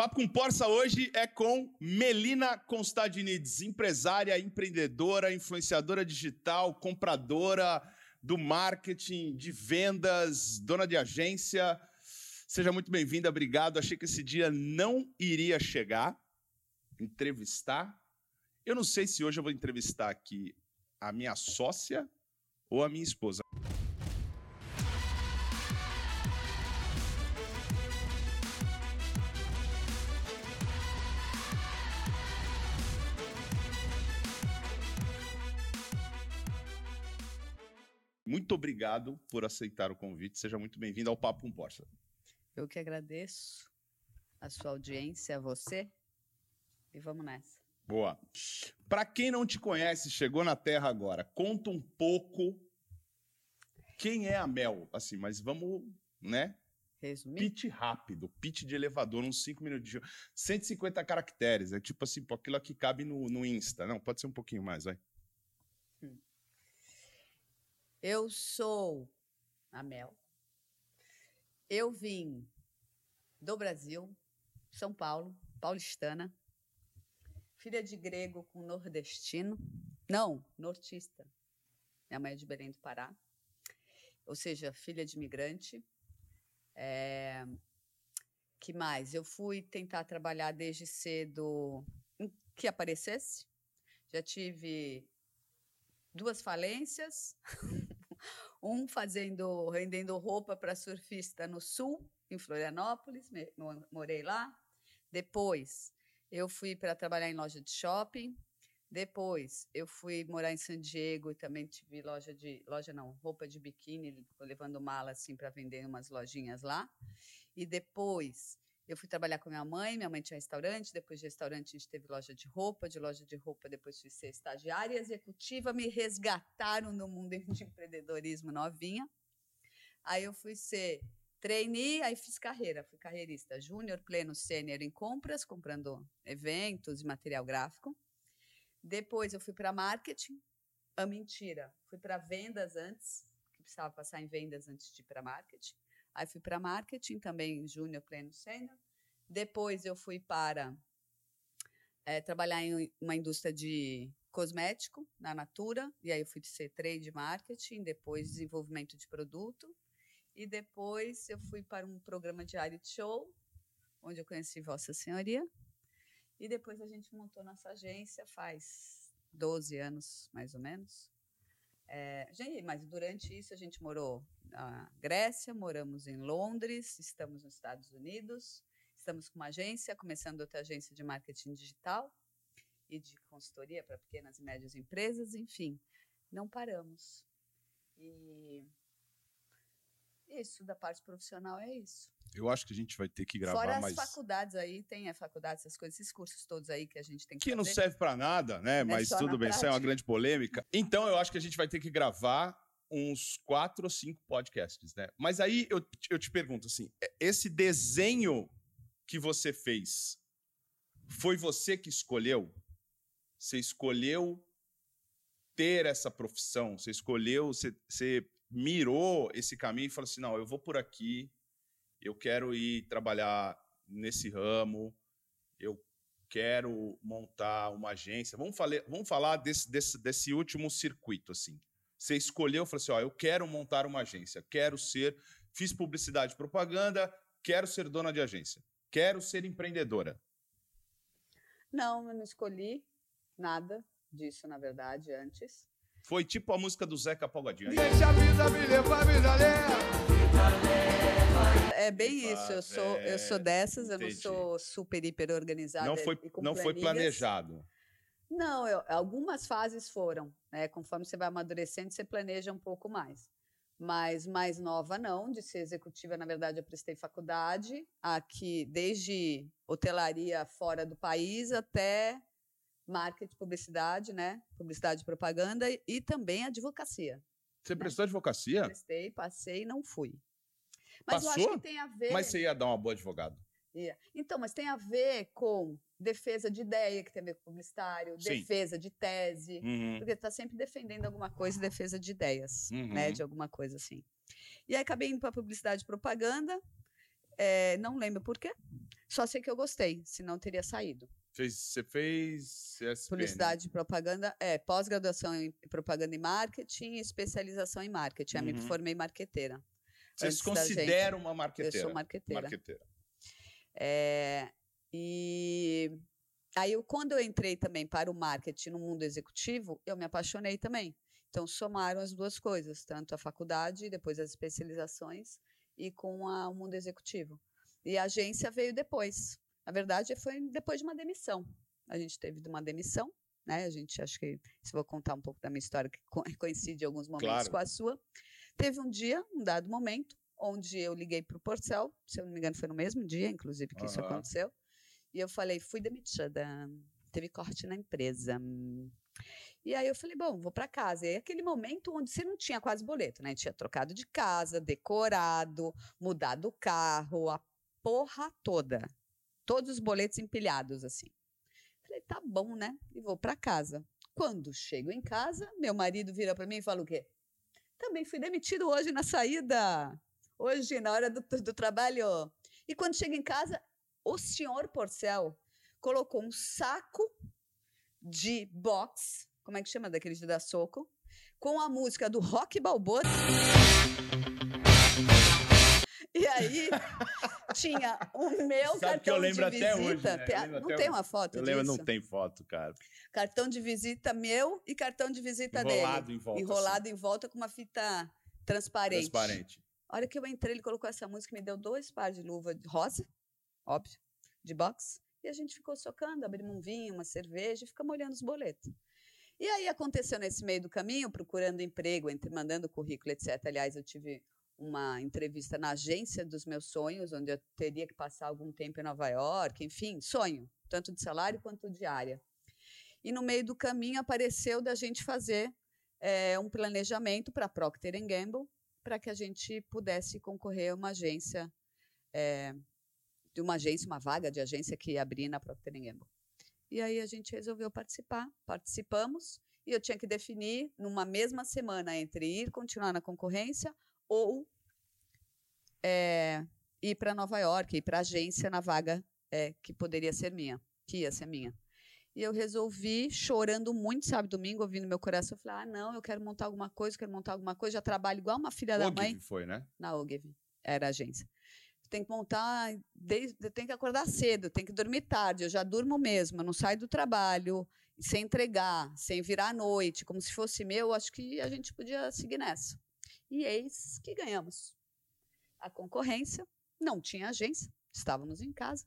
Papo com Porça hoje é com Melina Constadinides, empresária, empreendedora, influenciadora digital, compradora do marketing, de vendas, dona de agência. Seja muito bem-vinda, obrigado. Achei que esse dia não iria chegar. Entrevistar. Eu não sei se hoje eu vou entrevistar aqui a minha sócia ou a minha esposa. Muito obrigado por aceitar o convite. Seja muito bem-vindo ao Papo com Porsche. Eu que agradeço a sua audiência, a você. E vamos nessa. Boa. Para quem não te conhece, chegou na Terra agora, conta um pouco quem é a Mel, assim, mas vamos, né? Resumir? Pitch rápido, pitch de elevador, uns 5 minutos. 150 caracteres, é tipo assim, pô, aquilo que cabe no, no Insta. Não, pode ser um pouquinho mais, vai. Eu sou a Mel. Eu vim do Brasil, São Paulo, paulistana, filha de grego com nordestino. Não, nortista. Minha mãe é de Belém do Pará. Ou seja, filha de imigrante. É... Que mais? Eu fui tentar trabalhar desde cedo que aparecesse. Já tive duas falências, um fazendo, rendendo roupa para surfista no sul, em Florianópolis, morei lá. Depois, eu fui para trabalhar em loja de shopping. Depois, eu fui morar em San Diego e também tive loja de loja não, roupa de biquíni, levando mala assim para vender umas lojinhas lá. E depois, eu fui trabalhar com minha mãe, minha mãe tinha restaurante, depois de restaurante a gente teve loja de roupa, de loja de roupa depois fui ser estagiária executiva, me resgataram no mundo de empreendedorismo novinha. Aí eu fui ser trainee, aí fiz carreira, fui carreirista júnior, pleno, sênior em compras, comprando eventos e material gráfico. Depois eu fui para marketing, a mentira, fui para vendas antes, que precisava passar em vendas antes de ir para marketing. Aí fui para marketing, também júnior, pleno, sênior. Depois eu fui para é, trabalhar em uma indústria de cosmético, na Natura, e aí eu fui ser trade marketing, depois desenvolvimento de produto. E depois eu fui para um programa de reality show, onde eu conheci Vossa Senhoria. E depois a gente montou nossa agência faz 12 anos, mais ou menos. É, gente, mas durante isso a gente morou na Grécia, moramos em Londres, estamos nos Estados Unidos, estamos com uma agência, começando outra agência de marketing digital e de consultoria para pequenas e médias empresas, enfim, não paramos. E isso, da parte profissional é isso. Eu acho que a gente vai ter que gravar Fora mais. as faculdades aí, tem a faculdade, essas coisas, esses cursos todos aí que a gente tem que Que não fazer. serve para nada, né? É Mas tudo bem, isso é uma prática. grande polêmica. Então eu acho que a gente vai ter que gravar uns quatro ou cinco podcasts, né? Mas aí eu, eu te pergunto assim: é- esse desenho que você fez foi você que escolheu? Você escolheu ter essa profissão? Você escolheu, você, você mirou esse caminho e falou assim: não, eu vou por aqui, eu quero ir trabalhar nesse ramo, eu quero montar uma agência. Vamos, fale- vamos falar desse, desse, desse último circuito, assim. Você escolheu, falou assim, ó, eu quero montar uma agência, quero ser, fiz publicidade e propaganda, quero ser dona de agência, quero ser empreendedora. Não, eu não escolhi nada disso, na verdade, antes. Foi tipo a música do Zeca Pagodinho. Deixa a vida me levar, vida leva. É bem isso, eu sou, é, eu sou dessas, eu entendi. não sou super, hiper organizada. Não foi, e não foi planejado. Não, eu- algumas fases foram, né? Conforme você vai amadurecendo, você planeja um pouco mais. Mas mais nova não, de ser executiva, na verdade, eu prestei faculdade aqui, desde hotelaria fora do país até marketing, publicidade, né? Publicidade e propaganda e também advocacia. Você prestou advocacia? Prestei, passei e não fui. Mas eu Passou? acho que tem a ver. Mas você ia dar uma boa advogado. Ia. Então, mas tem a ver com defesa de ideia, que tem a ver com publicitário, Sim. defesa de tese, Uhum. porque está sempre defendendo alguma coisa e defesa de ideias, Uhum. né? De alguma coisa assim. E aí acabei indo para publicidade e propaganda, eh, não lembro por quê. Só sei que eu gostei, senão eu teria saído. Fez, você fez CSP, Publicidade e propaganda, é, pós-graduação em propaganda e marketing, especialização em marketing. Eu me Uhum. formei marqueteira. Você se considera uma Eu marqueteira? sou marqueteira. Marqueteira. É, e aí, eu, quando eu entrei também para o marketing no mundo executivo, eu me apaixonei também. Então, somaram as duas coisas, tanto a faculdade, depois as especializações, e com a- o mundo executivo. E a agência veio depois. Na verdade, foi depois de uma demissão. A gente teve uma demissão, né? A gente, acho que, se vou contar um pouco da minha história, que co- coincide em alguns momentos Claro. com a sua. Teve um dia, um dado momento, onde eu liguei para o Porcel, se eu não me engano foi no mesmo dia, inclusive, que isso Aham. aconteceu, e eu falei, fui demitida, teve corte na empresa. E aí eu falei, bom, vou para casa. E aí aquele momento onde você não tinha quase boleto, né? Tinha trocado de casa, decorado, mudado o carro, a porra toda. Todos os boletos empilhados, assim. Falei, tá bom, né? E vou para casa. Quando chego em casa, meu marido vira para mim e fala o quê? Também fui demitido hoje na saída. Hoje, na hora do, do trabalho. E quando chego em casa, o senhor Porcel colocou um saco de box, como é que chama daquele de dar soco, com a música do Rock Balboa. E aí tinha o meu Sabe que eu cartão lembro de até visita. hoje, né? Não até tem hoje. uma foto Eu disso? lembro, não tem foto, cara. Cartão de visita meu e cartão de visita Enrolado dele. em volta. Enrolado em volta com uma fita assim, transparente. transparente. A hora que eu entrei, ele colocou essa música, me deu dois pares de luva de rosa, óbvio, de boxe, e a gente ficou socando, abrimos um vinho, uma cerveja e ficamos olhando os boletos. E aí aconteceu nesse meio do caminho, procurando emprego, entre mandando currículo, etc. Aliás, eu tive uma entrevista na agência dos meus sonhos, onde eu teria que passar algum tempo em Nova York, enfim, sonho, tanto de salário quanto de área. E no meio do caminho apareceu da gente fazer eh, um planejamento para Procter Gamble, para que a gente pudesse concorrer a uma agência, eh, de uma agência, uma vaga de agência que ia abrir na Procter Gamble. E aí a gente resolveu participar, participamos, e eu tinha que definir numa mesma semana entre ir continuar na concorrência ou eh, ir para Nova York, ir para a agência na vaga eh, que poderia ser minha, que ia ser minha. E eu resolvi, chorando muito, sabe, domingo, ouvindo meu coração, eu falei, ah, não, eu quero montar alguma coisa, quero montar alguma coisa, já trabalho igual uma filha da mãe foi, né? na Ogilvy, era agência. Tem que montar, desde, tenho que acordar cedo, tem que dormir tarde, eu já durmo mesmo, eu não saio do trabalho, sem entregar, sem virar à noite, como se fosse meu, acho que a gente podia seguir nessa. E eis que ganhamos. A concorrência, não tinha agência, estávamos em casa.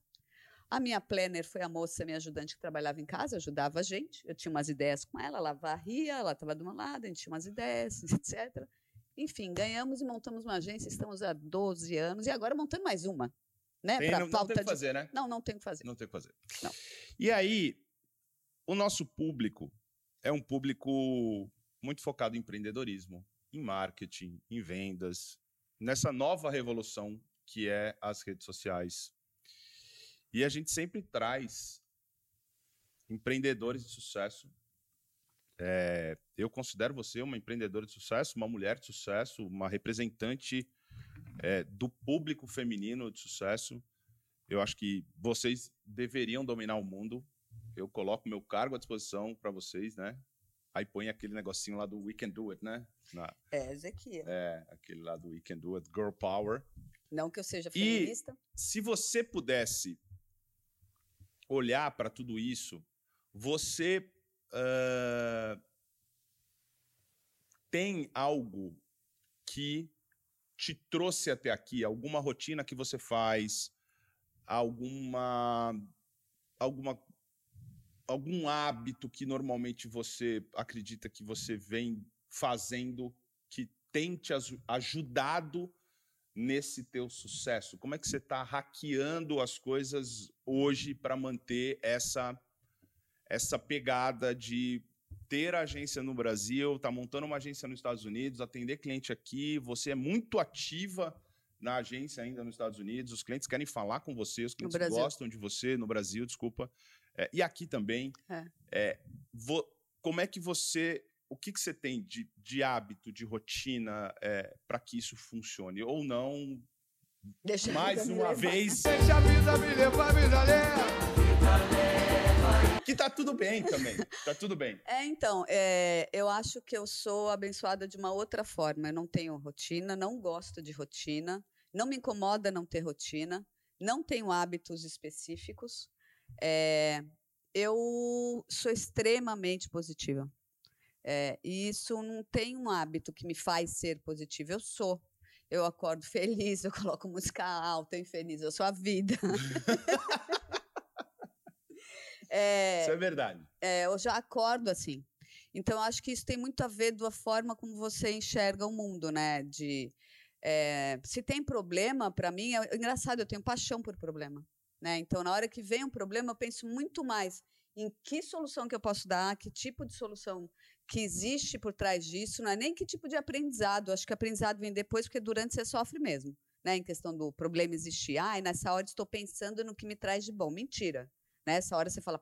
A minha planner foi a moça, minha ajudante que trabalhava em casa, ajudava a gente. Eu tinha umas ideias com ela, ela varria, ela estava do meu lado, a gente tinha umas ideias, etc. Enfim, ganhamos e montamos uma agência, estamos há 12 anos, e agora montando mais uma. Né, Tem, não, não tem o que de- fazer, né? Não, não tem o que fazer. Não tem o que fazer. Não. E aí, o nosso público é um público muito focado em empreendedorismo, em marketing, em vendas, nessa nova revolução que é as redes sociais. E a gente sempre traz empreendedores de sucesso. É, eu considero você uma empreendedora de sucesso, uma mulher de sucesso, uma representante é, do público feminino de sucesso. Eu acho que vocês deveriam dominar o mundo. Eu coloco meu cargo à disposição para vocês, né? Aí põe aquele negocinho lá do We Can Do It, né? Na- É, Ezequiel. é, aquele lá do We Can Do It, Girl Power. Não que eu seja E- feminista. Se você pudesse olhar para tudo isso, você ah, tem algo que te trouxe até aqui, alguma rotina que você faz, alguma alguma algum hábito que normalmente você acredita que você vem fazendo que tem te aju- ajudado nesse teu sucesso? Como é que você está hackeando as coisas hoje para manter essa essa pegada de ter agência no Brasil, tá montando uma agência nos Estados Unidos, atender cliente aqui, você é muito ativa na agência ainda nos Estados Unidos, os clientes querem falar com você, os clientes gostam de você no Brasil, desculpa, É, e aqui também. É. É, vo- como é que você, o que, que você tem de, de hábito, de rotina para que isso funcione? Ou não, Deixa mais uma vez, Deixa a vida me levar, me E tá tudo bem também. Tá tudo bem. É, então, é, eu acho que eu sou abençoada de uma outra forma. Eu não tenho rotina, não gosto de rotina, não me incomoda não ter rotina, não tenho hábitos específicos. É, eu sou extremamente positiva. É, e isso não tem um hábito que me faz ser positiva. Eu sou. Eu acordo feliz, eu coloco música alta, eu feliz, eu sou a vida. é, isso é verdade. É, eu já acordo assim. Então, acho que isso tem muito a ver com a forma como você enxerga o mundo, né? De se tem problema, para mim, é engraçado, eu tenho paixão por problema. Né? Então, na hora que vem um problema, eu penso muito mais em que solução que eu posso dar, que tipo de solução que existe por trás disso, não é nem que tipo de aprendizado. Acho que aprendizado vem depois, porque durante você sofre mesmo, né? Em questão do problema existir. Ah, nessa hora estou pensando no que me traz de bom. Mentira. Nessa hora você fala,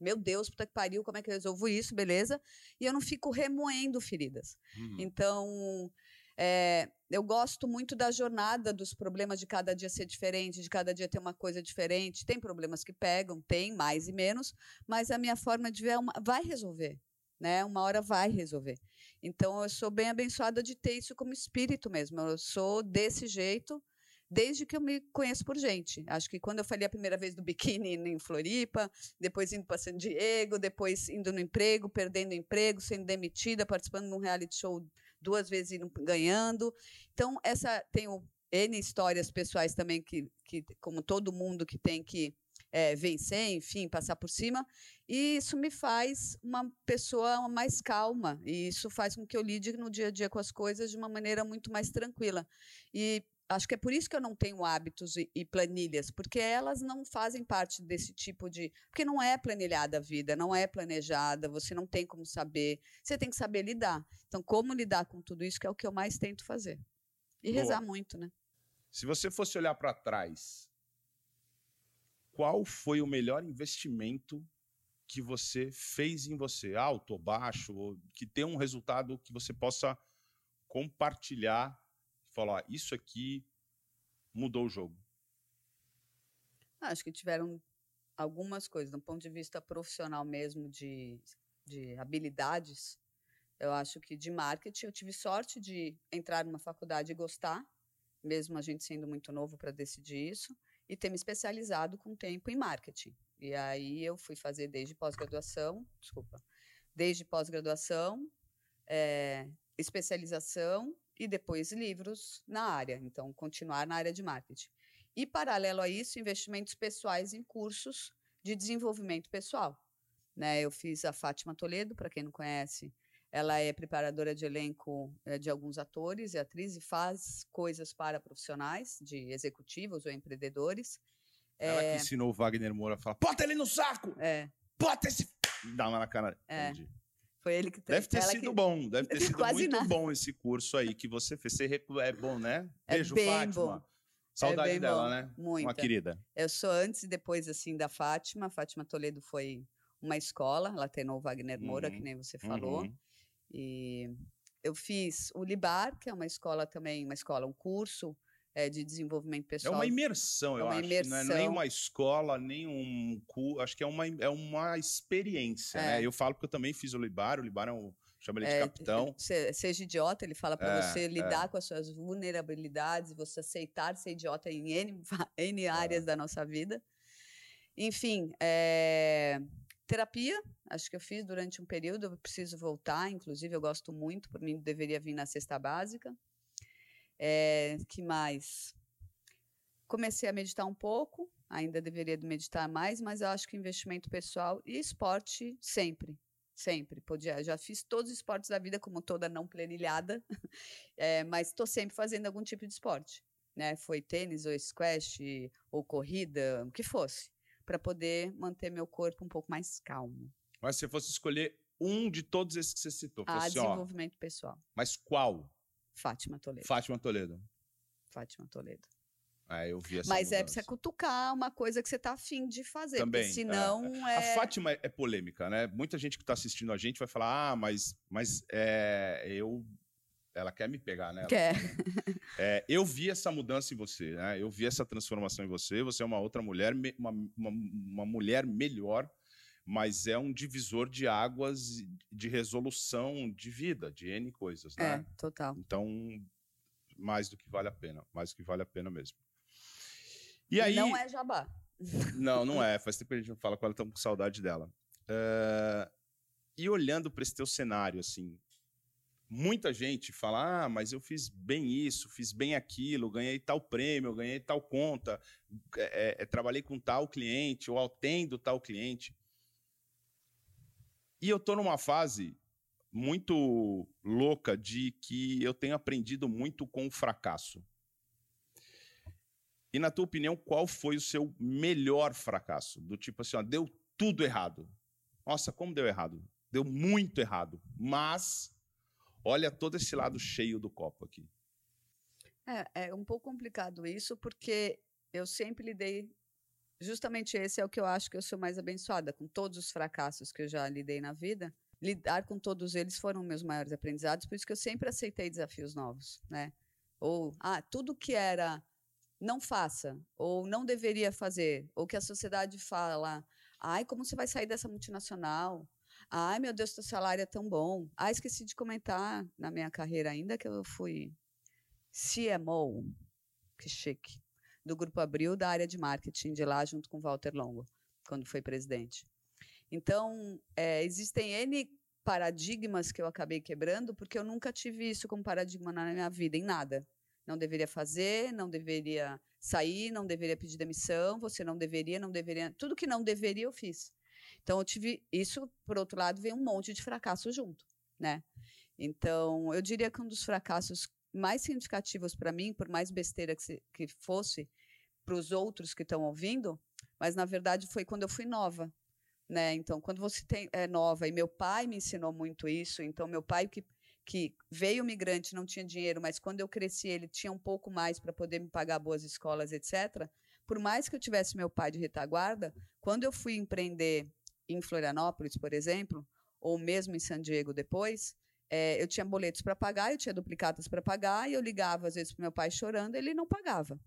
meu Deus, puta que pariu, como é que eu resolvo isso, beleza? E eu não fico remoendo feridas. Uhum. Então, é, eu gosto muito da jornada dos problemas de cada dia ser diferente, de cada dia ter uma coisa diferente. Tem problemas que pegam, tem mais e menos, mas a minha forma de ver é uma, vai resolver. Né? Uma hora vai resolver. Então eu sou bem abençoada de ter isso como espírito mesmo. Eu sou desse jeito desde que eu me conheço por gente. Acho que quando eu falei a primeira vez do biquíni em Floripa, depois indo para San Diego, depois indo no emprego, perdendo emprego, sendo demitida, participando de um reality show duas vezes ganhando. Então, essa tem o, N histórias pessoais também que, que, como todo mundo que tem que é, vencer, enfim, passar por cima. E isso me faz uma pessoa mais calma. E isso faz com que eu lide no dia a dia com as coisas de uma maneira muito mais tranquila. E acho que é por isso que eu não tenho hábitos e, e, planilhas, porque elas não fazem parte desse tipo de. Porque não é planilhada a vida, não é planejada, você não tem como saber. Você tem que saber lidar. Então, como lidar com tudo isso, que é o que eu mais tento fazer. E Boa. rezar muito, né? Se você fosse olhar para trás, qual foi o melhor investimento que você fez em você, alto ou baixo, ou que tenha um resultado que você possa compartilhar falar, isso aqui mudou o jogo? Acho que tiveram algumas coisas, do ponto de vista profissional mesmo, de, de habilidades. Eu acho que de marketing eu tive sorte de entrar numa faculdade e gostar, mesmo a gente sendo muito novo para decidir isso, e ter me especializado com tempo em marketing. E aí eu fui fazer desde pós-graduação, desculpa, desde pós-graduação, é, especialização e depois livros na área, então continuar na área de marketing. E paralelo a isso, investimentos pessoais em cursos de desenvolvimento pessoal. Né, eu fiz a Fátima Toledo, para quem não conhece, ela é preparadora de elenco é, de alguns atores e atrizes e faz coisas para profissionais, de executivos ou empreendedores. Ela é... que ensinou o Wagner Moura a falar: bota ele no saco! É. Bota esse. Dá uma na cara. É. Entendi. Foi ele que Deve ter sido que... bom, deve ter sido muito nada. bom esse curso aí que você fez. Você É bom, né? É Beijo, é bem Fátima. Bom. Saudade é dela, bom. né? Muito. Uma querida. Eu sou antes e depois, assim, da Fátima. A Fátima Toledo foi uma escola, ela treinou o Wagner Moura, uhum. que nem você falou. Uhum. E eu fiz o Libar, que é uma escola também, uma escola, um curso é, de desenvolvimento pessoal. É uma imersão, é eu uma acho. Imersão. Não é nem uma escola, nem um curso. Acho que é uma, é uma experiência, né? é. Eu falo porque eu também fiz o Libar. O Libar é um. Chama ele de é, capitão. Seja idiota, ele fala para é, você lidar é. com as suas vulnerabilidades, você aceitar ser idiota em N, N áreas da nossa vida. Enfim, é, terapia, acho que eu fiz durante um período, eu preciso voltar, inclusive eu gosto muito, por mim deveria vir na cesta básica. É, que mais? Comecei a meditar um pouco, ainda deveria meditar mais, mas eu acho que investimento pessoal e esporte sempre, sempre. Podia, já fiz todos os esportes da vida, como toda não planilhada, é, mas estou sempre fazendo algum tipo de esporte. Né? Foi tênis ou squash ou corrida, o que fosse, para poder manter meu corpo um pouco mais calmo. Mas se você fosse escolher um de todos esses que você citou, ah, fosse, desenvolvimento ó, pessoal. Mas qual? Fátima Toledo. Fátima Toledo. Fátima Toledo. É, eu vi essa Mas mudança. é pra você cutucar uma coisa que você tá afim de fazer. Também. Porque senão é, é... A Fátima é polêmica, né? Muita gente que tá assistindo a gente vai falar, ah, mas, mas é, eu. Ela quer me pegar, né? Quer. É, eu vi essa mudança em você, né? Eu vi essa transformação em você. Você é uma outra mulher, uma, uma, uma mulher melhor, mas é um divisor de águas de resolução de vida, de N coisas, né? É, total. Então, mais do que vale a pena, mais do que vale a pena mesmo. E aí, Não é jabá. não, não é. Faz tempo que a gente não fala com ela, estamos com saudade dela. Eh, E olhando para esse teu cenário, assim, muita gente fala: ah, mas eu fiz bem isso, fiz bem aquilo, ganhei tal prêmio, ganhei tal conta, eh, eh, trabalhei com tal cliente, ou atendo tal cliente. E eu tô numa fase muito louca de que eu tenho aprendido muito com o fracasso. E na tua opinião, qual foi o seu melhor fracasso? Do tipo assim, ó, deu tudo errado. Nossa, como deu errado? Deu muito errado. Mas olha todo esse lado cheio do copo aqui. É, é um pouco complicado isso, porque eu sempre lidei. Justamente esse é o que eu acho que eu sou mais abençoada, com todos os fracassos que eu já lidei na vida. Lidar com todos eles foram meus maiores aprendizados, por isso que eu sempre aceitei desafios novos, né? Ou, ah, tudo que era não faça, ou não deveria fazer, ou que a sociedade fala, ai, como você vai sair dessa multinacional? Ai, meu Deus, teu salário é tão bom. Ah, esqueci de comentar na minha carreira ainda que eu fui CMO, que chique, do Grupo Abril, da área de marketing de lá, junto com Walter Longo, quando foi presidente. Então, é, existem N paradigmas que eu acabei quebrando, porque eu nunca tive isso como paradigma na minha vida, em nada. Não deveria fazer, não deveria sair, não deveria pedir demissão, você não deveria, não deveria. Tudo que não deveria, eu fiz. Então, eu tive isso, por outro lado, veio um monte de fracasso junto, né? Então, eu diria que um dos fracassos mais significativos para mim, por mais besteira que, se, que fosse para os outros que estão ouvindo, mas na verdade foi quando eu fui nova, né? Então, quando você tem, é nova e meu pai me ensinou muito isso, então meu pai que que veio migrante, não tinha dinheiro, mas quando eu cresci ele tinha um pouco mais para poder me pagar boas escolas, etc. Por mais que eu tivesse meu pai de retaguarda, quando eu fui empreender em Florianópolis, por exemplo, ou mesmo em San Diego depois, é, eu tinha boletos para pagar, eu tinha duplicatas para pagar, e eu ligava às vezes para meu pai chorando, ele não pagava.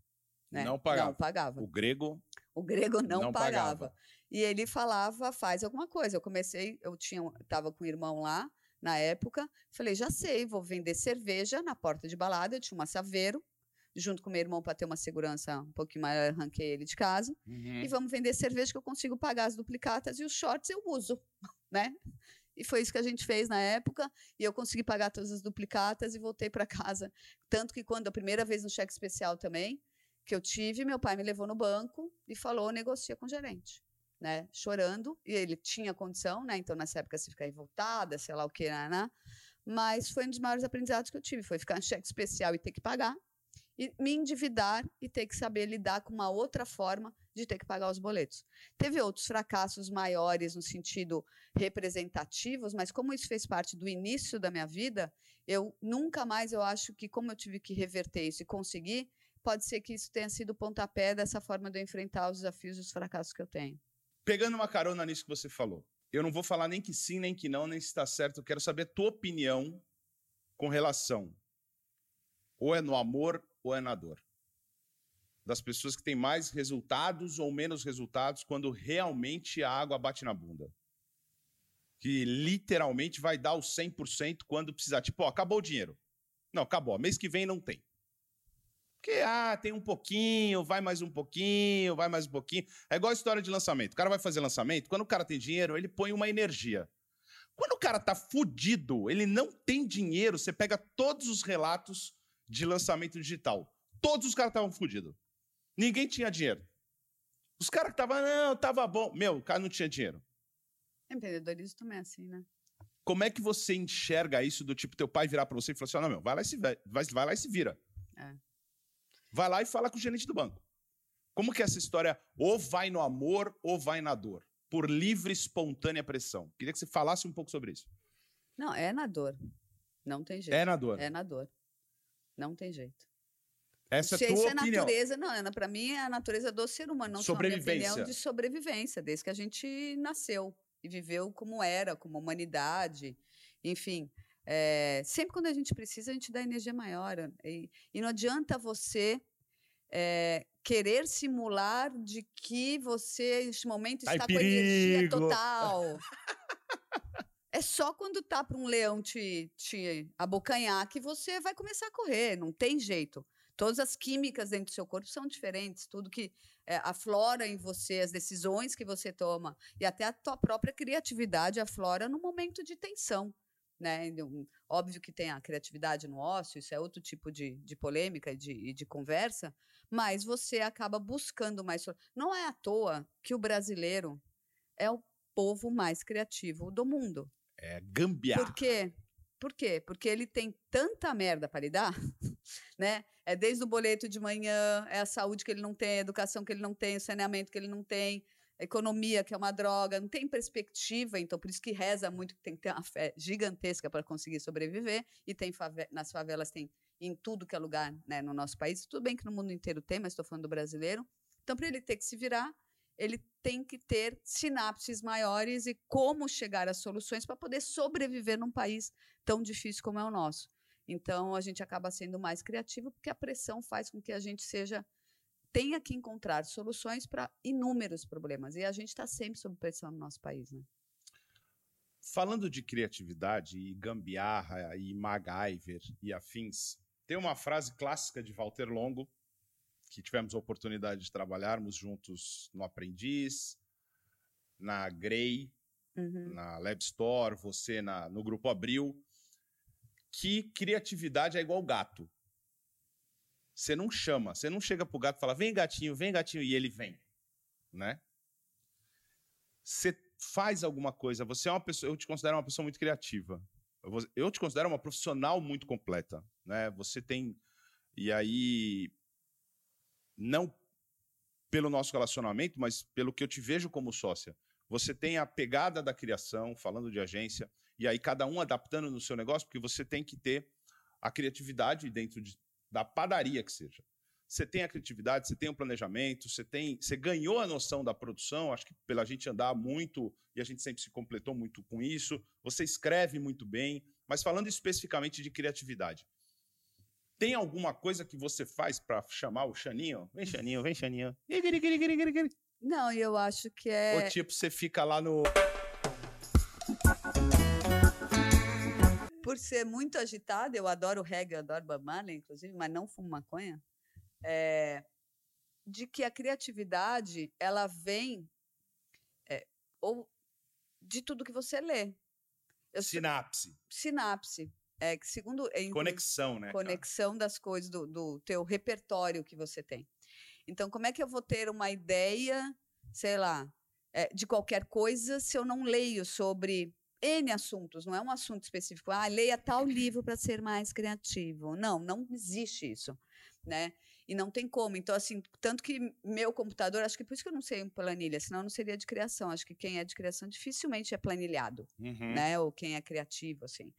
Né? Não pagava. Não pagava. O grego O grego não, Não pagava. pagava. E ele falava, faz alguma coisa. Eu comecei, eu tinha, estava com o irmão lá na época, falei, já sei, vou vender cerveja na porta de balada. Eu tinha uma Saveiro, junto com meu irmão para ter uma segurança um pouquinho maior, arranquei ele de casa. Uhum. E vamos vender cerveja que eu consigo pagar as duplicatas e os shorts eu uso, né? E foi isso que a gente fez na época, e eu consegui pagar todas as duplicatas e voltei para casa. Tanto que quando a primeira vez no cheque especial também, que eu tive, meu pai me levou no banco e falou: negocia com o gerente. Né, chorando, e ele tinha condição, né? Então, nessa época, você fica revoltada, sei lá o que, né, né? Mas foi um dos maiores aprendizados que eu tive, foi ficar em cheque especial e ter que pagar, e me endividar e ter que saber lidar com uma outra forma de ter que pagar os boletos. Teve outros fracassos maiores no sentido representativos, mas como isso fez parte do início da minha vida, eu nunca mais eu acho que como eu tive que reverter isso e conseguir, pode ser que isso tenha sido o pontapé dessa forma de eu enfrentar os desafios e os fracassos que eu tenho. Pegando uma carona nisso que você falou. Eu não vou falar nem que sim, nem que não, nem se está certo. Eu quero saber a tua opinião com relação. Ou é no amor ou é na dor. Das pessoas que têm mais resultados ou menos resultados quando realmente a água bate na bunda. Que literalmente vai dar o 100% quando precisar. Tipo, ó, acabou o dinheiro. Não, acabou. Mês que vem não tem. Porque, ah, tem um pouquinho, vai mais um pouquinho, vai mais um pouquinho. É igual a história de lançamento. O cara vai fazer lançamento, quando o cara tem dinheiro, ele põe uma energia. Quando o cara tá fudido, ele não tem dinheiro, você pega todos os relatos de lançamento digital. Todos os caras estavam fudidos. Ninguém tinha dinheiro. Os caras que estavam, não, tava bom. Meu, o cara não tinha dinheiro. Empreendedorismo também é assim, né? Como é que você enxerga isso do tipo teu pai virar pra você e falar assim: "Ah, não, meu, vai lá e se, vai, vai lá e se vira. É. Vai lá e fala com o gerente do banco. Como que é essa história ou vai no amor ou vai na dor? Por livre, espontânea pressão. Queria que você falasse um pouco sobre isso. Não, é na dor. Não tem jeito. É na dor. É na dor. Não tem jeito. Essa é a tua isso é opinião. natureza, não, é, para mim é a natureza do ser humano, não só a minha Sobrevivência. opinião de sobrevivência, desde que a gente nasceu e viveu como era, como humanidade, enfim. É, sempre quando a gente precisa, a gente dá energia maior. E, e não adianta você é, querer simular de que você, neste momento, Tá está com energia total. É só quando tá para um leão te, te abocanhar que você vai começar a correr, não tem jeito. Todas as químicas dentro do seu corpo são diferentes, tudo que é, aflora em você, as decisões que você toma e até a tua própria criatividade aflora no momento de tensão. Né? Óbvio que tem a criatividade no ócio, isso é outro tipo de, de polêmica e de, de conversa, mas você acaba buscando mais. Não é à toa que o brasileiro é o povo mais criativo do mundo. É gambiarra. Por quê? Por quê? Porque ele tem tanta merda para lidar, né? É desde o boleto de manhã, é a saúde que ele não tem, a educação que ele não tem, o saneamento que ele não tem, economia que é uma droga, não tem perspectiva, então por isso que reza muito que tem que ter uma fé gigantesca para conseguir sobreviver e tem nas favelas tem em tudo que é lugar, né, no nosso país. Tudo bem que no mundo inteiro tem, mas estou falando do brasileiro. Então para ele ter que se virar, ele tem que ter sinapses maiores e como chegar às soluções para poder sobreviver num país tão difícil como é o nosso. Então a gente acaba sendo mais criativo porque a pressão faz com que a gente seja tenha que encontrar soluções para inúmeros problemas e a gente está sempre sob pressão no nosso país, né? Falando de criatividade e gambiarra e MacGyver e afins, tem uma frase clássica de Walter Longo, que tivemos a oportunidade de trabalharmos juntos no Aprendiz, na Grey, Uhum. na Lab Store, você na, no Grupo Abril, que criatividade é igual gato. Você não chama, você não chega pro gato e fala, vem gatinho, vem gatinho, e ele vem, né? Você faz alguma coisa, você é uma pessoa, eu te considero uma pessoa muito criativa. Eu Eu te considero uma profissional muito completa, né? Você tem, e aí, não pelo nosso relacionamento, mas pelo que eu te vejo como sócia. Você tem a pegada da criação, falando de agência, e aí cada um adaptando no seu negócio, porque você tem que ter a criatividade dentro de- da padaria que seja. Você tem a criatividade, você tem o planejamento, você tem, você ganhou a noção da produção, acho que pela gente andar muito e a gente sempre se completou muito com isso. Você escreve muito bem, mas falando especificamente de criatividade, tem alguma coisa que você faz para chamar o Xaninho? Vem Xaninho, vem Xaninho. Não, eu acho que é Ou tipo, você fica lá no. Por ser muito agitada, eu adoro reggae, eu adoro Bob Marley, inclusive, mas não fumo maconha, é, de que a criatividade, ela vem é, ou de tudo que você lê. Eu Sinapse. sinapse, é, que segundo... é, Conexão, né? cara? conexão das coisas do, do teu repertório que você tem. Então, como é que eu vou ter uma ideia, sei lá, eh, de qualquer coisa se eu não leio sobre N assuntos? Não é um assunto específico. Ah, leia tal livro para ser mais criativo. Não, não existe isso, né? E não tem como. Então, assim, tanto que meu computador, acho que por isso que eu não sei planilha, senão não seria de criação. Acho que quem é de criação dificilmente é planilhado Uhum. né? Ou quem é criativo, assim.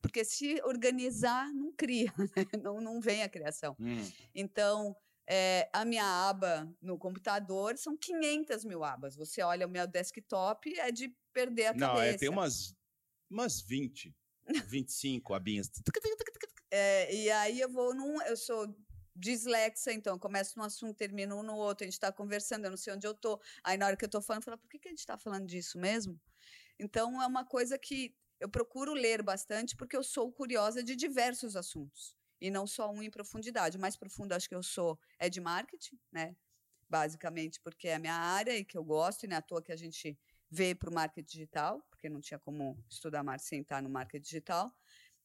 Porque se organizar, não cria, né? não, não vem a criação. Hum. Então, eh, a minha aba no computador são 500 mil abas. Você olha o meu desktop, é de perder a Não, cabeça. é, tem umas, umas 20, 25 abinhas. É, e aí eu vou num. Eu sou dislexa, então começo num assunto, termino um no outro, a gente está conversando, eu não sei onde eu tô. Aí na hora que eu tô falando, eu falo, por que, que a gente está falando disso mesmo? Então é uma coisa que eu procuro ler bastante, porque eu sou curiosa de diversos assuntos. E não só um em profundidade. O mais profundo, acho que eu sou, é de marketing, né? Basicamente, porque é a minha área e que eu gosto, e não é à toa que a gente veio para o marketing digital, porque não tinha como estudar marketing sem estar no marketing digital.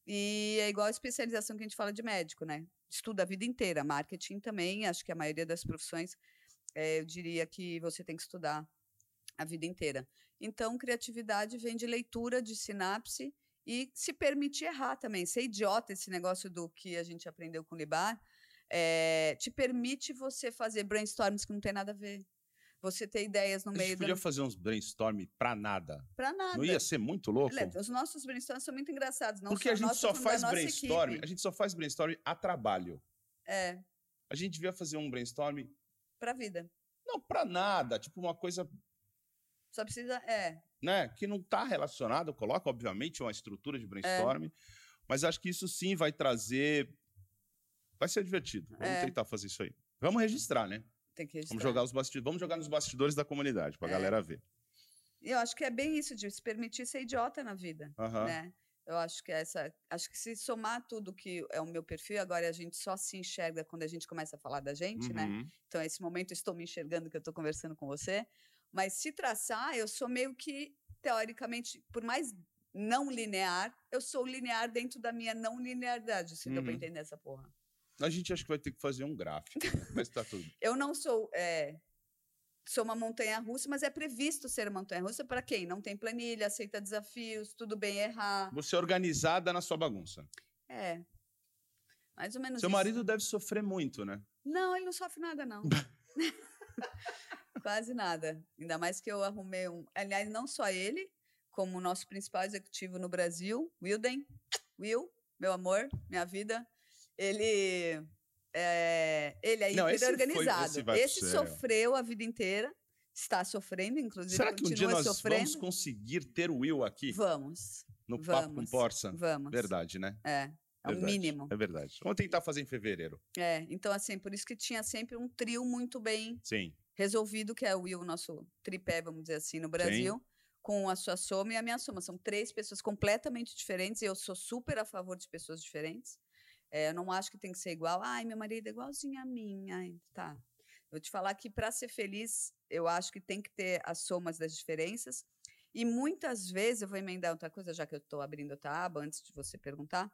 E é igual a especialização que a gente fala de médico, né? Estuda a vida inteira. Marketing também, acho que a maioria das profissões, eh, eu diria que você tem que estudar a vida inteira. Então, criatividade vem de leitura, de sinapse e se permitir errar também. Ser idiota, esse negócio do que a gente aprendeu com o Libar, eh, te permite você fazer brainstorms que não tem nada a ver. Você ter ideias no A gente meio podia da... fazer uns brainstorm pra nada. Pra nada. Não ia ser muito louco? Os nossos brainstorms são muito engraçados. Não Porque a gente nossos, só faz brainstorm, equipe. a gente só faz brainstorm a trabalho. É, A gente devia fazer um brainstorm, pra vida. não pra nada, tipo uma coisa, Só precisa. É. né, que não tá relacionada, coloca obviamente uma estrutura de brainstorm, mas acho que isso sim vai trazer vai ser divertido. Vamos É. tentar fazer isso aí. Vamos registrar, né? Tem que registrar. Vamos jogar, os basti... Vamos jogar nos bastidores da comunidade, pra É. galera ver. E eu acho que é bem isso, de se permitir ser idiota na vida, né? Eu acho que essa, acho que se somar tudo que é o meu perfil, agora a gente só se enxerga quando a gente começa a falar da gente, né? Uhum. Então, esse momento estou me enxergando que eu estou conversando com você. Mas se traçar, eu sou meio que, teoricamente, por mais não linear, eu sou linear dentro da minha não linearidade, se deu para Uhum. entender essa porra. A gente acha que vai ter que fazer um gráfico, né? mas tá tudo. Eu não sou. é, sou uma montanha russa, mas é previsto ser montanha russa para quem não tem planilha, aceita desafios, tudo bem errar. Você é organizada na sua bagunça. É. Mais ou menos. Seu isso. marido deve sofrer muito, né? Não, ele não sofre nada, não. Quase nada. Ainda mais que eu arrumei um. Aliás, não só ele, como o nosso principal executivo no Brasil, Wilden. Will, meu amor, minha vida. Ele. É, ele é Não, esse foi- organizado. esse vai pro céu. sofreu a vida inteira, está sofrendo, inclusive. Será que um dia nós sofrendo. vamos conseguir ter o Will aqui Vamos. no Papo com vamos, Porça? Vamos. Verdade, né? É. É o Verdade. mínimo. É verdade. Vamos tentar fazer em fevereiro. É, então, assim, por isso que tinha sempre um trio muito bem Sim. resolvido, que é o Will, o nosso tripé, vamos dizer assim, no Brasil, com a sua soma e a minha soma. São três pessoas completamente diferentes e eu sou super a favor de pessoas diferentes. É, eu não acho que tem que ser igual. Ai, meu marido é igualzinho a mim. Ai, tá. Vou te falar que para ser feliz, eu acho que tem que ter as somas das diferenças. E muitas vezes, eu vou emendar outra coisa, já que eu estou abrindo outra aba, antes de você perguntar,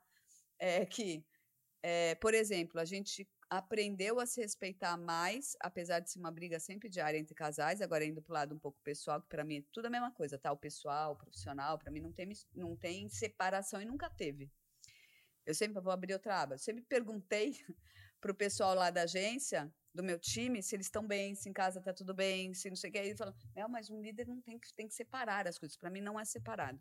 é que, é, por exemplo, a gente aprendeu a se respeitar mais, apesar de ser uma briga sempre diária entre casais, agora indo para o lado um pouco pessoal, que para mim é tudo a mesma coisa, tá? O pessoal, o profissional, para mim não tem, não tem separação e nunca teve. Eu sempre vou abrir outra aba. Eu sempre perguntei pro pessoal lá da agência, do meu time, se eles estão bem, se em casa tá tudo bem, se não sei o que. Aí eles falam, não, mas um líder não tem que, tem que separar as coisas. Para mim não é separado.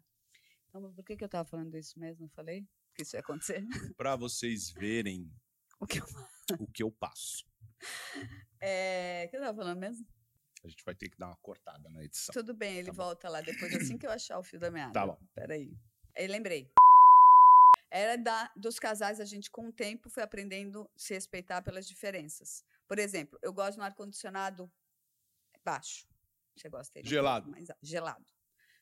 Então, por que, que eu estava falando isso mesmo? Eu falei que isso ia acontecer. Para vocês verem O que eu, o que eu passo. é, o que eu estava falando mesmo? A gente vai ter que dar uma cortada na edição. Tudo bem, ele Tá volta lá depois, assim que eu achar o fio da meada. Tá bom. Peraí. Aí lembrei. Era da, dos casais, a gente, com o tempo, foi aprendendo a se respeitar pelas diferenças. Por exemplo, eu gosto no ar-condicionado baixo. Você gosta dele um Gelado. pouco mais. Gelado.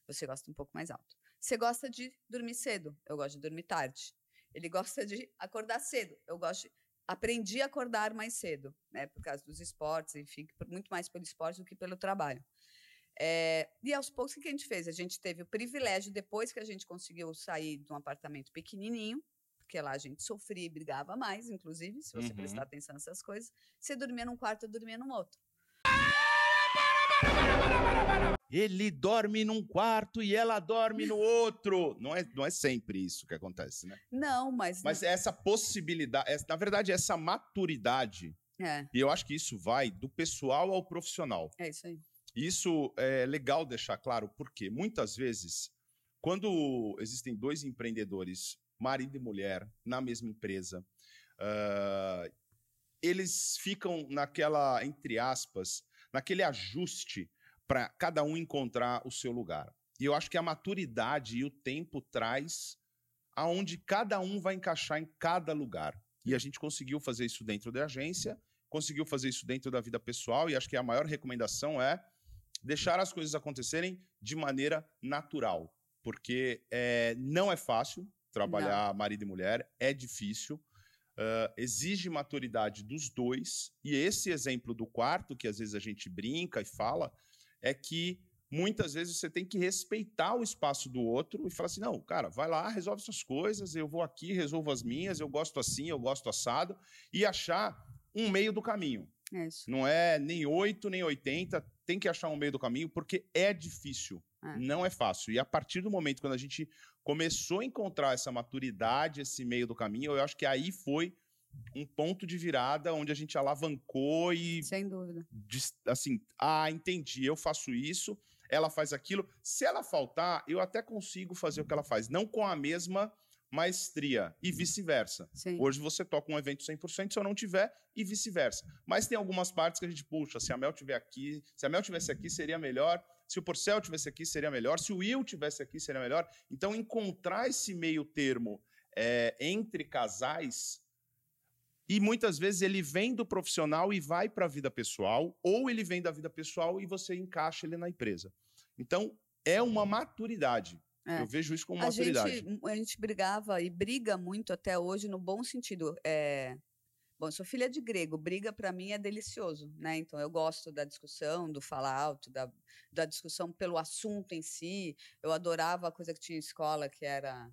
Você gosta um pouco mais alto. Você gosta de dormir cedo. Eu gosto de dormir tarde. Ele gosta de acordar cedo. Eu gosto de... Aprendi a acordar mais cedo, né? Por causa dos esportes, enfim, muito mais pelo esporte do que pelo trabalho. É, e aos poucos, o que a gente fez? A gente teve o privilégio, depois que a gente conseguiu sair de um apartamento pequenininho, porque lá a gente sofria e brigava mais, inclusive, se você Uhum. prestar atenção nessas coisas, você dormia num quarto, eu dormia num outro. Ele dorme num quarto e ela dorme no outro. Não é, não é sempre isso que acontece, né? Não, mas. Mas essa possibilidade, na verdade, essa maturidade, É, e eu acho que isso vai do pessoal ao profissional. é isso aí. Isso é legal deixar claro, porque muitas vezes, quando existem dois empreendedores, marido e mulher, na mesma empresa, ah, eles ficam naquela, entre aspas, naquele ajuste para cada um encontrar o seu lugar. E eu acho que a maturidade e o tempo traz aonde cada um vai encaixar em cada lugar. E a gente conseguiu fazer isso dentro da agência, conseguiu fazer isso dentro da vida pessoal, e acho que a maior recomendação é deixar as coisas acontecerem de maneira natural, porque é, não é fácil trabalhar marido e mulher, é difícil, ah, exige maturidade dos dois, e esse exemplo do quarto, que às vezes a gente brinca e fala, é que muitas vezes você tem que respeitar o espaço do outro e falar assim: não, cara, vai lá, resolve suas coisas, eu vou aqui, resolvo as minhas, eu gosto assim, eu gosto assado, e achar um meio do caminho. É. Não é nem 8, nem 80, tem que achar um meio do caminho, porque é difícil. É. Não é fácil. E a partir do momento quando a gente começou a encontrar essa maturidade, esse meio do caminho, eu acho que aí foi um ponto de virada onde a gente alavancou e Sem dúvida. assim, ah, entendi, eu faço isso, ela faz aquilo. Se ela faltar, eu até consigo fazer o que ela faz, não com a mesma maestria e vice-versa. Sim. Hoje você toca um evento 100% se eu não tiver e vice-versa. Mas tem algumas partes que a gente puxa, se a Mel tiver aqui, se a Mel tivesse aqui seria melhor, se o Porcel tivesse aqui seria melhor, se o Will tivesse aqui seria melhor. Então encontrar esse meio termo é, entre casais E muitas vezes ele vem do profissional e vai para a vida pessoal, ou ele vem da vida pessoal e você encaixa ele na empresa. Então, é uma maturidade. É. Eu vejo isso como A maturidade. gente, a gente brigava e briga muito até hoje no bom sentido. É... Bom, sou filha de grego, briga para mim é delicioso, né? Então eu gosto da discussão, do falar alto, da, da discussão pelo assunto em si. Eu adorava a coisa que tinha em escola, que era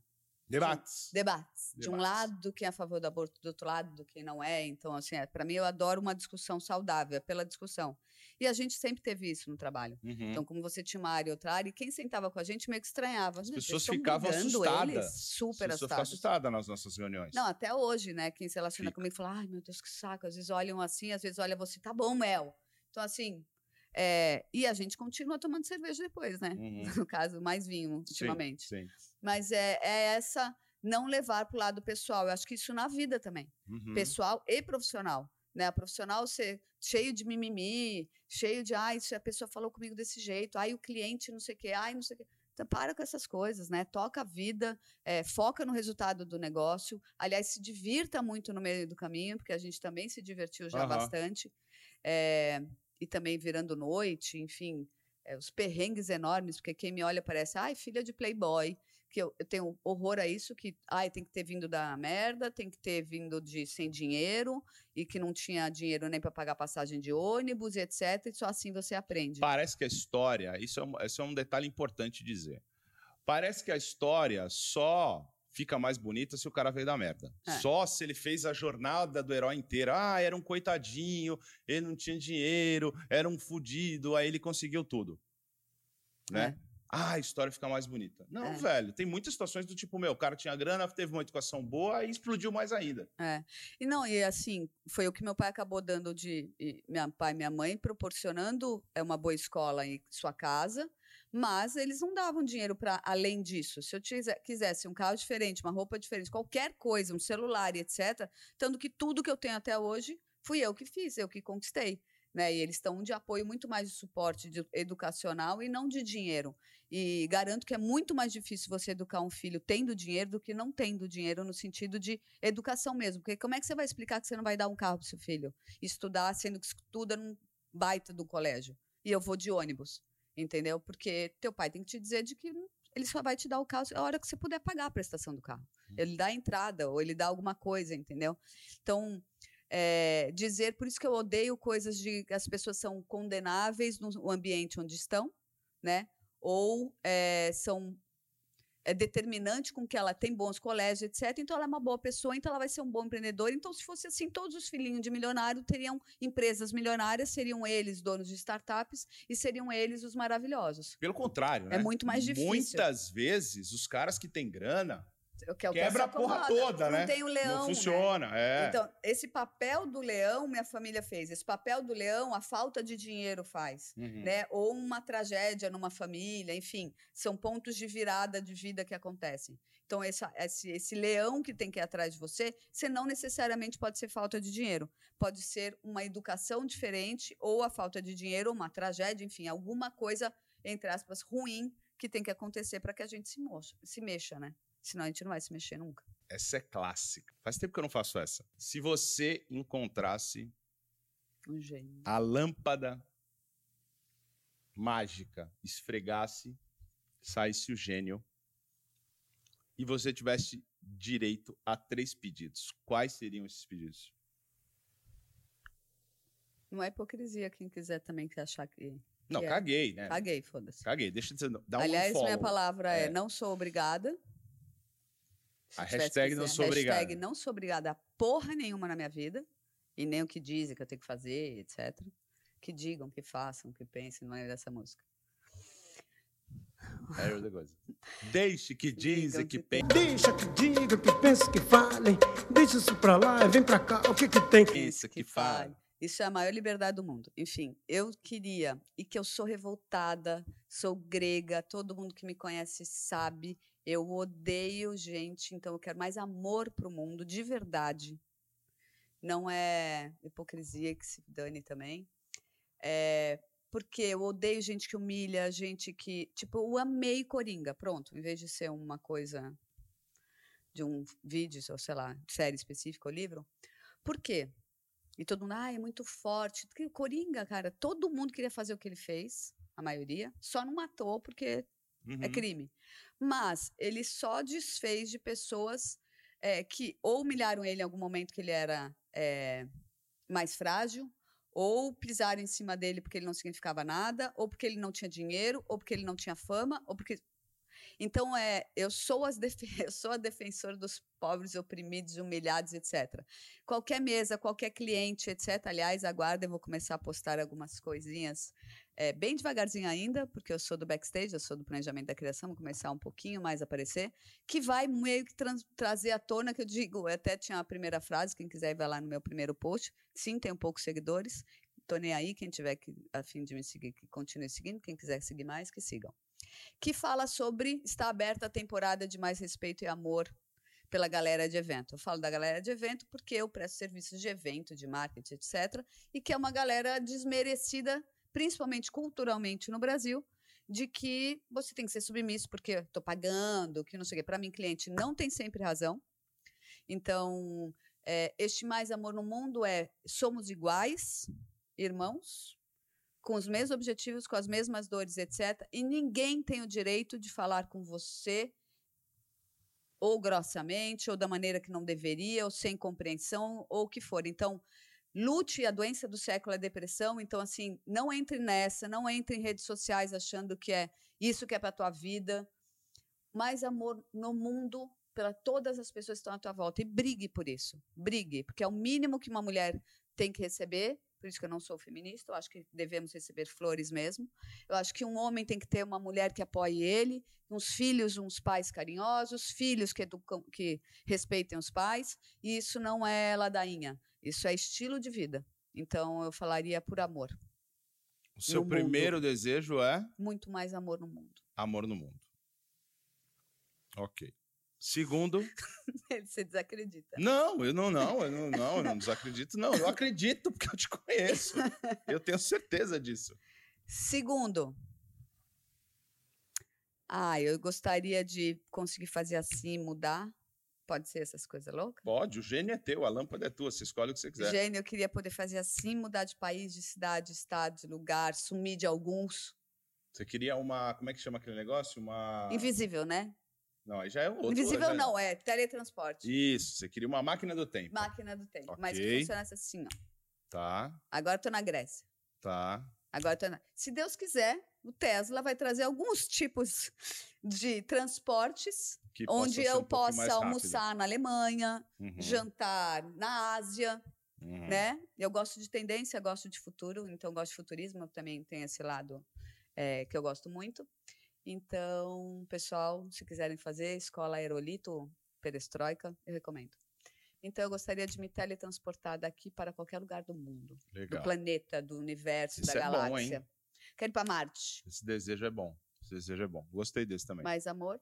Debates. debates. De um lado, quem é a favor do aborto, do outro lado, quem não é. Então, assim, é, para mim, eu adoro uma discussão saudável, é pela discussão. E a gente sempre teve isso no trabalho. Uhum. Então, como você tinha uma área e outra área, e quem sentava com a gente meio que estranhava. As "Gente, eles pessoas ficavam assustadas. Eles, As super pessoas ficam assustadas. assustadas nas nossas reuniões. Não, até hoje, né? Quem se relaciona Fica. comigo fala, ai, meu Deus, que saco. Às vezes olham assim, às vezes olha você, tá bom, Mel. Então, assim, é, e a gente continua tomando cerveja depois, né? Uhum. No caso, mais vinho, ultimamente. Sim. Mas é, é essa não levar para o lado pessoal. Eu acho que isso na vida também, Uhum. pessoal e profissional. Né? A profissional ser cheio de mimimi, cheio de, ai, se a pessoa falou comigo desse jeito, ai, o cliente não sei o quê, ai, não sei o quê. Então, para com essas coisas, né? Toca a vida, eh, foca no resultado do negócio. Aliás, se divirta muito no meio do caminho, porque a gente também se divertiu já Aham. bastante. Eh, e também virando noite, enfim, eh, os perrengues enormes, porque quem me olha parece, ai, filha de playboy, que eu, eu tenho horror a isso, que ai, tem que ter vindo da merda, tem que ter vindo de sem dinheiro, e que não tinha dinheiro nem para pagar passagem de ônibus, e etc. E só assim você aprende. Parece que a história, isso é, um, isso é um detalhe importante dizer. Parece que a história só fica mais bonita se o cara veio da merda. É. Só se ele fez a jornada do herói inteira. Ah, era um coitadinho, ele não tinha dinheiro, era um fudido, aí ele conseguiu tudo. Né? Ah, a história fica mais bonita. Não, É. velho, tem muitas situações do tipo, meu, o cara tinha grana, teve uma educação boa e explodiu mais ainda. É. E não, e assim, foi o que meu pai acabou dando de. Meu pai e minha mãe proporcionando é uma boa escola em sua casa, mas eles não davam dinheiro para além disso. Se eu quisesse um carro diferente, uma roupa diferente, qualquer coisa, um celular e etc., tanto que tudo que eu tenho até hoje fui eu que fiz, eu que conquistei. Né? E eles estão de apoio muito mais de suporte de- educacional e não de dinheiro. E garanto que é muito mais difícil você educar um filho tendo dinheiro do que não tendo dinheiro, no sentido de educação mesmo. Porque como é que você vai explicar que você não vai dar um carro para seu filho? Estudar, sendo que estuda num baita do colégio. E eu vou de ônibus, entendeu? Porque teu pai tem que te dizer de que ele só vai te dar o carro a hora que você puder pagar a prestação do carro. Ele dá a entrada ou ele dá alguma coisa, entendeu? Então, é, dizer, por isso que eu odeio coisas de as pessoas são condenáveis no ambiente onde estão, né? Ou é, são é determinante com que ela tem bons colégios, etc. Então ela é uma boa pessoa, então ela vai ser um bom empreendedor. Então, se fosse assim, todos os filhinhos de milionário teriam empresas milionárias, seriam eles donos de startups e seriam eles os maravilhosos. Pelo contrário, né? É muito mais difícil. Muitas vezes, os caras que têm grana que é o que quebra a porra toda, não né? tem o leão, não né? funciona. É. Então, esse papel do leão, minha família fez. Esse papel do leão, a falta de dinheiro faz. Uhum. Né? Ou uma tragédia numa família, enfim, são pontos de virada de vida que acontecem. Então, essa- esse, esse leão que tem que ir atrás de você, você não necessariamente pode ser falta de dinheiro. Pode ser uma educação diferente, ou a falta de dinheiro, ou uma tragédia, enfim, alguma coisa, entre aspas, ruim que tem que acontecer para que a gente se, moça, se mexa, né? Senão a gente não vai se mexer nunca. Essa é clássica. Faz tempo que eu não faço essa. Se você encontrasse Um gênio. a lâmpada mágica, esfregasse, saísse o gênio, e você tivesse direito a três pedidos, quais seriam esses pedidos? Não é hipocrisia quem quiser também que achar que. Não, que é. caguei, né? Caguei, foda-se. Caguei, deixa de ser. Dá um Aliás, minha palavra é, É. não sou obrigada. A que hashtag não sou hashtag obrigada. não sou obrigada a porra nenhuma na minha vida. E nem o que dizem que eu tenho que fazer, etc. Que digam, que façam, que pensem, não é dessa música. É outra coisa. Deixe que dizem Digam que que pensem. Deixa que diga, que pense, que falem. Deixa isso pra lá, vem pra cá, o que que tem? Pensa que fale. Isso é a maior liberdade do mundo. Enfim, eu queria, e que eu sou revoltada, sou grega, todo mundo que me conhece sabe, eu odeio gente, então eu quero mais amor pro mundo, de verdade. Não é hipocrisia que se dane também. É porque eu odeio gente que humilha, gente que. Tipo, eu amei Coringa, pronto, em vez de ser uma coisa de um vídeo, ou sei lá, série específica ou livro. Por quê? E todo mundo, ah, é muito forte. O Coringa, cara, todo mundo queria fazer o que ele fez, a maioria, só não matou porque é Uhum. crime. Mas ele só desfez de pessoas eh, que ou humilharam ele em algum momento que ele era eh, mais frágil, ou pisaram em cima dele porque ele não significava nada, ou porque ele não tinha dinheiro, ou porque ele não tinha fama, ou porque. Então, é, eu, sou as eu sou a defensora dos pobres, oprimidos, humilhados, etc. Qualquer mesa, qualquer cliente, etc. Aliás, aguarda, eu vou começar a postar algumas coisinhas é, bem devagarzinho ainda, porque eu sou do backstage, eu sou do planejamento da criação, vou começar um pouquinho mais a aparecer, que vai meio que trazer à tona, que eu digo, eu até tinha a primeira frase, quem quiser vai lá no meu primeiro post, sim, tenho poucos seguidores, tô nem aí, quem tiver que, a fim de me seguir, que continue seguindo, quem quiser seguir mais, que sigam. Que fala sobre, está aberta a temporada de mais respeito e amor pela galera de evento. Eu falo da galera de evento porque eu presto serviços de evento, de marketing, etc., e que é uma galera desmerecida principalmente culturalmente no Brasil, de que você tem que ser submisso porque estou pagando, que não sei o quê. Para mim, cliente não tem sempre razão. Então, é, este mais amor no mundo é somos iguais, irmãos, com os mesmos objetivos, com as mesmas dores, etc. E ninguém tem o direito de falar com você ou grossamente, ou da maneira que não deveria, ou sem compreensão, ou o que for. Então, lute a doença do século é depressão. Então, assim, não entre nessa, não entre em redes sociais achando que é isso que é para tua vida. Mais amor no mundo para todas as pessoas que estão à tua volta e brigue por isso. Brigue, porque é o mínimo que uma mulher tem que receber. Por isso que eu não sou feminista, eu acho que devemos receber flores mesmo. Eu acho que um homem tem que ter uma mulher que apoie ele, uns filhos, uns pais carinhosos, filhos que, educam, que respeitem os pais, e isso não é ladainha. Isso é estilo de vida. Então eu falaria por amor. O seu no primeiro desejo é Muito mais amor no mundo. amor no mundo. Ok. Segundo, Você desacredita. não, eu não, não, eu não, não, eu não desacredito, não. Eu acredito porque eu te conheço. Eu tenho certeza disso. Segundo, ah, eu gostaria de conseguir fazer assim, mudar. Pode ser essas coisas loucas? Pode, o gênio é teu, a lâmpada é tua, você escolhe o que você quiser. Gênio, eu queria poder fazer assim, mudar de país, de cidade, de estado, de lugar, sumir de alguns. Você queria uma, como é que chama aquele negócio? Uma Invisível, né? Não, aí já é outro. Invisível já- não, é teletransporte. Isso, você queria uma máquina do tempo. Máquina do tempo. Mas Ok. que funcionasse assim, ó. Tá, Agora eu tô na Grécia. tá. Agora eu tô na... Se Deus quiser, o Tesla vai trazer alguns tipos de transportes onde eu um possa almoçar na Alemanha, Uhum, jantar na Ásia, uhum. né? Eu gosto de tendência, gosto de futuro, então gosto de futurismo, também tem esse lado eh, que eu gosto muito. Então, pessoal, se quiserem fazer escola aerolito, perestroika, eu recomendo. Então, eu gostaria de me teletransportar daqui para qualquer lugar do mundo, do Legal. planeta, do universo, Isso da é bom, galáxia. Quero ir para Marte. Esse desejo é bom. Esse desejo é bom. Gostei desse também. Mais amor,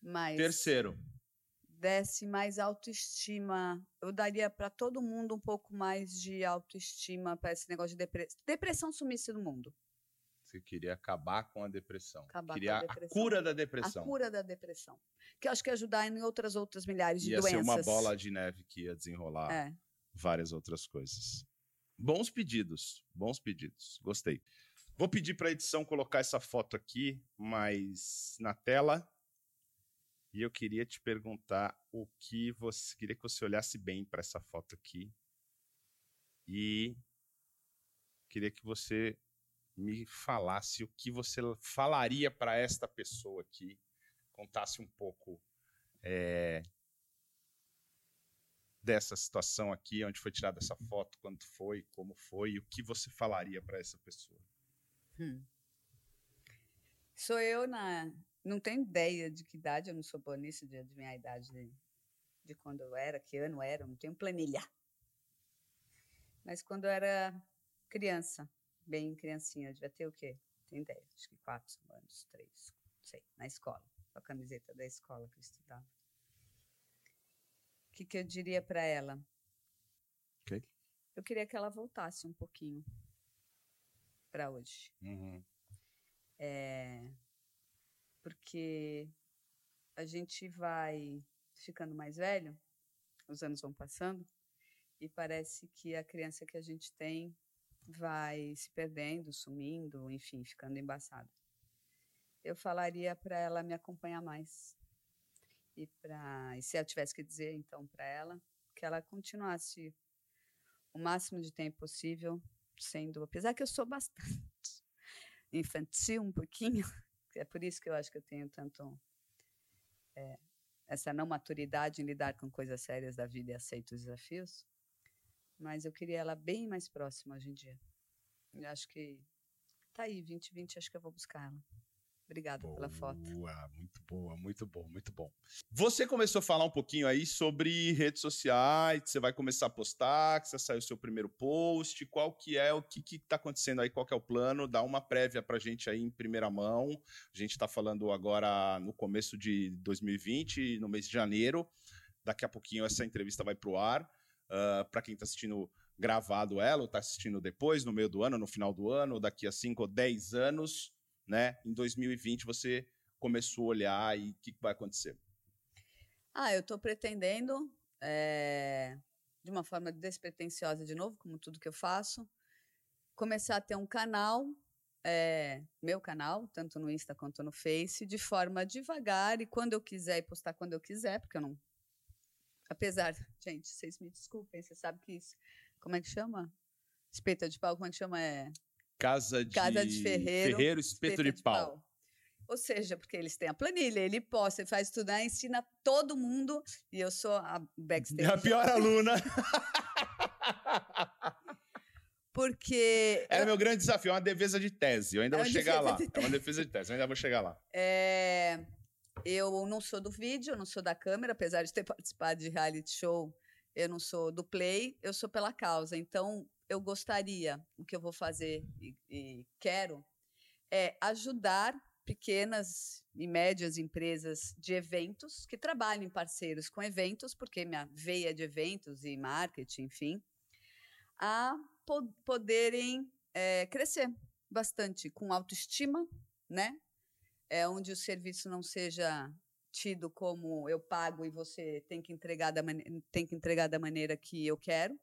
mais Terceiro. desse mais autoestima. Eu daria para todo mundo um pouco mais de autoestima para esse negócio de depressão. Depressão sumisse do mundo. Você queria acabar com a depressão. Acabar com a queria a depressão. cura da depressão. A cura da depressão. Que eu acho que ia ajudar em outras outras milhares de Ia doenças. ser uma bola de neve que ia desenrolar É. várias outras coisas. Bons pedidos, bons pedidos. Gostei. Vou pedir para a edição colocar essa foto aqui, mais na tela. E eu queria te perguntar o que você queria que você olhasse bem para essa foto aqui. E queria que você me falasse o que você falaria para esta pessoa aqui, contasse um pouco é, dessa situação aqui, onde foi tirada essa foto, quando foi, como foi, e o que você falaria para essa pessoa? Hum. Sou eu na. Não tenho ideia de que idade, eu não sou boa nisso de adivinhar a idade de, de quando eu era, que ano era, não tenho planilha. Mas quando eu era criança, bem criancinha, devia ter o quê? Tenho ideia, acho que quatro anos, três, não sei, na escola, com a camiseta da escola que eu estudava. O que, que eu diria para ela? Ok. Eu queria que ela voltasse um pouquinho para hoje. Uhum. É, porque a gente vai ficando mais velho, os anos vão passando, e parece que a criança que a gente tem vai se perdendo, sumindo, enfim, ficando embaçada. Eu falaria para ela me acompanhar mais. E, pra, e se eu tivesse que dizer, então, para ela, que ela continuasse o máximo de tempo possível, sendo, apesar que eu sou bastante infantil um pouquinho, é por isso que eu acho que eu tenho tanto é, essa não maturidade em lidar com coisas sérias da vida e aceito os desafios, mas eu queria ela bem mais próxima hoje em dia. Eu acho que tá aí, 2020, acho que eu vou buscar ela. Obrigada boa, pela foto. Muito boa, muito bom, muito bom. Você começou a falar um pouquinho aí sobre redes sociais, você vai começar a postar, que você saiu o seu primeiro post, qual que é, o que que tá acontecendo aí, qual que é o plano, dá uma prévia pra gente aí em primeira mão. A gente tá falando agora no começo de 2020, no mês de janeiro. Daqui a pouquinho essa entrevista vai pro ar. Uh, para quem está assistindo gravado ela, ou está assistindo depois, no meio do ano, no final do ano, daqui a 5 ou 10 anos, né? Em 2020 você começou a olhar e o que, que, vai acontecer? Ah, eu estou pretendendo, é, de uma forma despretensiosa de novo, como tudo que eu faço, começar a ter um canal, é, meu canal, tanto no Insta quanto no Face, de forma devagar e quando eu quiser e postar quando eu quiser, porque eu não Apesar, gente, vocês me desculpem, você sabe que isso. Como é que chama? Espeta de pau, como é que chama? É. Casa de, Casa de Ferreiro. Ferreiro, espeto de, de pau. pau. Ou seja, porque eles têm a planilha, ele posta, ele faz né? ensina todo mundo, e eu sou a backstage. A pior aluna. Porque. Era eu... meu grande desafio, é uma defesa de tese. Eu ainda é vou chegar lá. É uma defesa de tese, eu ainda vou chegar lá. É. Eu não sou do vídeo, eu não sou da câmera, apesar de ter participado de reality show, eu não sou do play, eu sou pela causa. Então, eu gostaria, o que eu vou fazer e, e quero, é ajudar pequenas e médias empresas de eventos que trabalhem parceiros com eventos, porque minha veia de eventos e marketing, enfim, a po poderem é, crescer bastante com autoestima, né? é, onde o serviço não seja tido como eu pago e você tem que entregar da, tem que entregar da maneira que eu quero.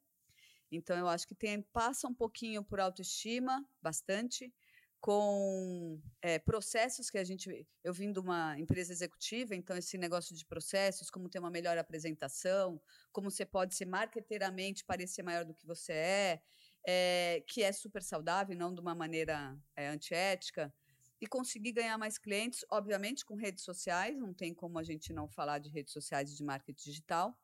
Então, eu acho que tem, passa um pouquinho por autoestima, bastante, com é, processos que a gente. Eu vim de uma empresa executiva, então esse negócio de processos, como ter uma melhor apresentação, como você pode ser marqueteiramente parecer maior do que você é, é que é super saudável, não de uma maneira é, antiética e conseguir ganhar mais clientes, obviamente com redes sociais, não tem como a gente não falar de redes sociais e de marketing digital,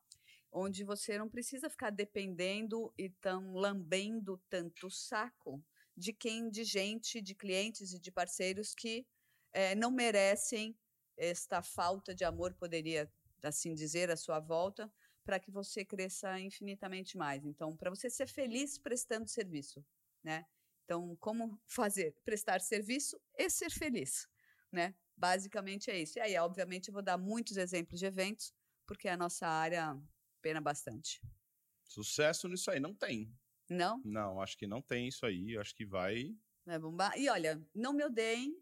onde você não precisa ficar dependendo e tão lambendo tanto saco de quem, de gente, de clientes e de parceiros que é, não merecem esta falta de amor, poderia assim dizer, à sua volta, para que você cresça infinitamente mais. Então, para você ser feliz prestando serviço, né? Então, como fazer? Prestar serviço e ser feliz, né? Basicamente é isso. E aí, obviamente, eu vou dar muitos exemplos de eventos, porque a nossa área pena bastante. Sucesso nisso aí não tem. Não? Não, acho que não tem isso aí. Acho que vai. Vai bombar. E olha, não me odeiem.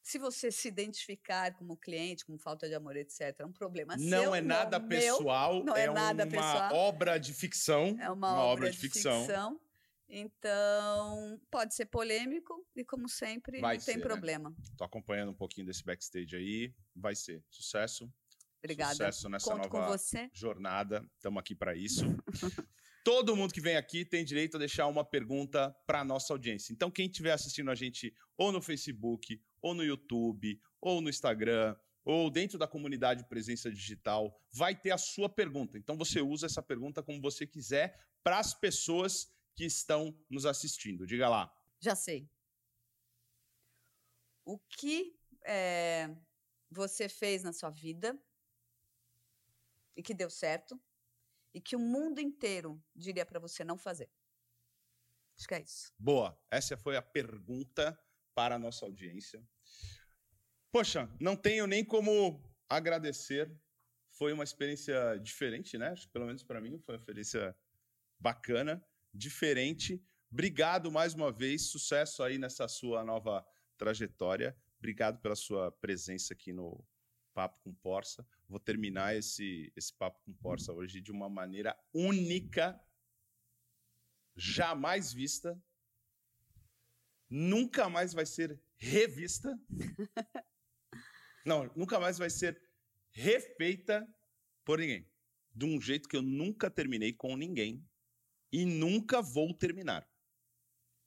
Se você se identificar como cliente, com falta de amor, etc., é um problema não seu. É nada não pessoal, não é, é nada uma pessoal. obra de ficção. É uma, uma obra, obra, de, de ficção. ficção. Então, pode ser polêmico e, como sempre, vai não tem ser, né? problema. Né? Tô acompanhando um pouquinho desse backstage aí. Vai ser sucesso. Obrigada. Sucesso nessa Conto nova jornada. Estamos aqui para isso. Todo mundo que vem aqui tem direito a deixar uma pergunta para nossa audiência. Então, quem estiver assistindo a gente ou no Facebook, ou no YouTube, ou no Instagram, ou dentro da comunidade Presença Digital, vai ter a sua pergunta. Então, você usa essa pergunta como você quiser para as pessoas que estão nos assistindo. Diga lá. Já sei. O que é, você fez na sua vida e que deu certo e que o mundo inteiro diria para você não fazer? Acho que é isso. Boa. Essa foi a pergunta para a nossa audiência. Poxa, não tenho nem como agradecer. Foi uma experiência diferente, né? Pelo menos para mim foi uma experiência bacana diferente. Obrigado mais uma vez, sucesso aí nessa sua nova trajetória. Obrigado pela sua presença aqui no Papo com Porça. Vou terminar esse, esse Papo com Porça hoje de uma maneira única, jamais vista, nunca mais vai ser revista. Não, nunca mais vai ser refeita por ninguém. De um jeito que eu nunca terminei com ninguém e nunca vou terminar.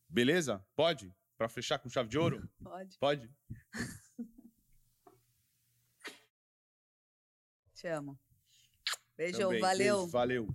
Beleza? Pode? Pra fechar com chave de ouro? Pode. Pode? Te amo. Beijão, Também. valeu. Beijo, valeu.